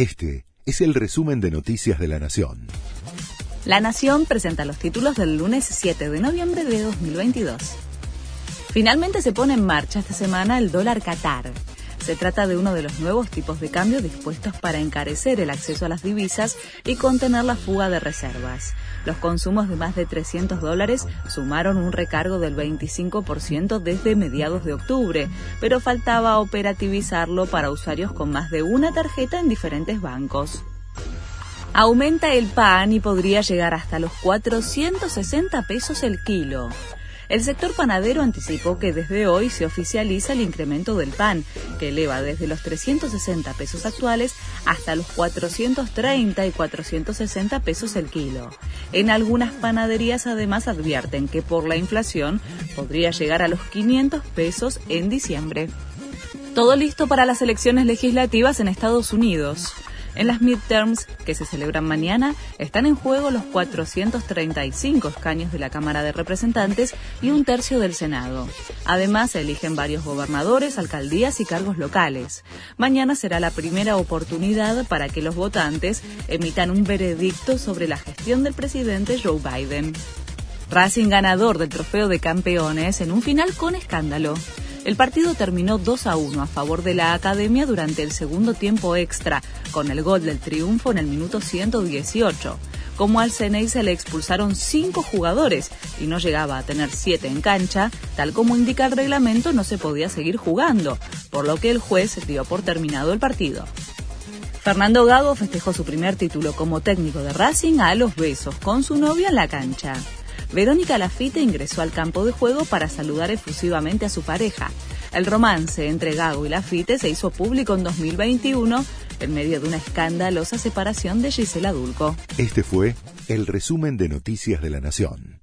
Este es el resumen de Noticias de la Nación. La Nación presenta los títulos del lunes 7 de noviembre de 2022. Finalmente se pone en marcha esta semana el dólar Qatar. Se trata de uno de los nuevos tipos de cambio dispuestos para encarecer el acceso a las divisas y contener la fuga de reservas. Los consumos de más de 300 dólares sumaron un recargo del 25% desde mediados de octubre, pero faltaba operativizarlo para usuarios con más de una tarjeta en diferentes bancos. Aumenta el pan y podría llegar hasta los 460 pesos el kilo. El sector panadero anticipó que desde hoy se oficializa el incremento del pan, que eleva desde los 360 pesos actuales hasta los 430 y 460 pesos el kilo. En algunas panaderías además advierten que por la inflación podría llegar a los 500 pesos en diciembre. Todo listo para las elecciones legislativas en Estados Unidos. En las midterms que se celebran mañana están en juego los 435 escaños de la Cámara de Representantes y un tercio del Senado. Además, se eligen varios gobernadores, alcaldías y cargos locales. Mañana será la primera oportunidad para que los votantes emitan un veredicto sobre la gestión del presidente Joe Biden. Racing ganador del trofeo de campeones en un final con escándalo. El partido terminó 2 a 1 a favor de la Academia durante el segundo tiempo extra, con el gol del triunfo en el minuto 118. Como al Ceney se le expulsaron cinco jugadores y no llegaba a tener siete en cancha, tal como indica el reglamento no se podía seguir jugando, por lo que el juez dio por terminado el partido. Fernando Gago festejó su primer título como técnico de Racing a los besos con su novia en la cancha. Verónica Lafite ingresó al campo de juego para saludar efusivamente a su pareja. El romance entre Gago y Lafite se hizo público en 2021 en medio de una escandalosa separación de Gisela Dulco. Este fue el resumen de Noticias de la Nación.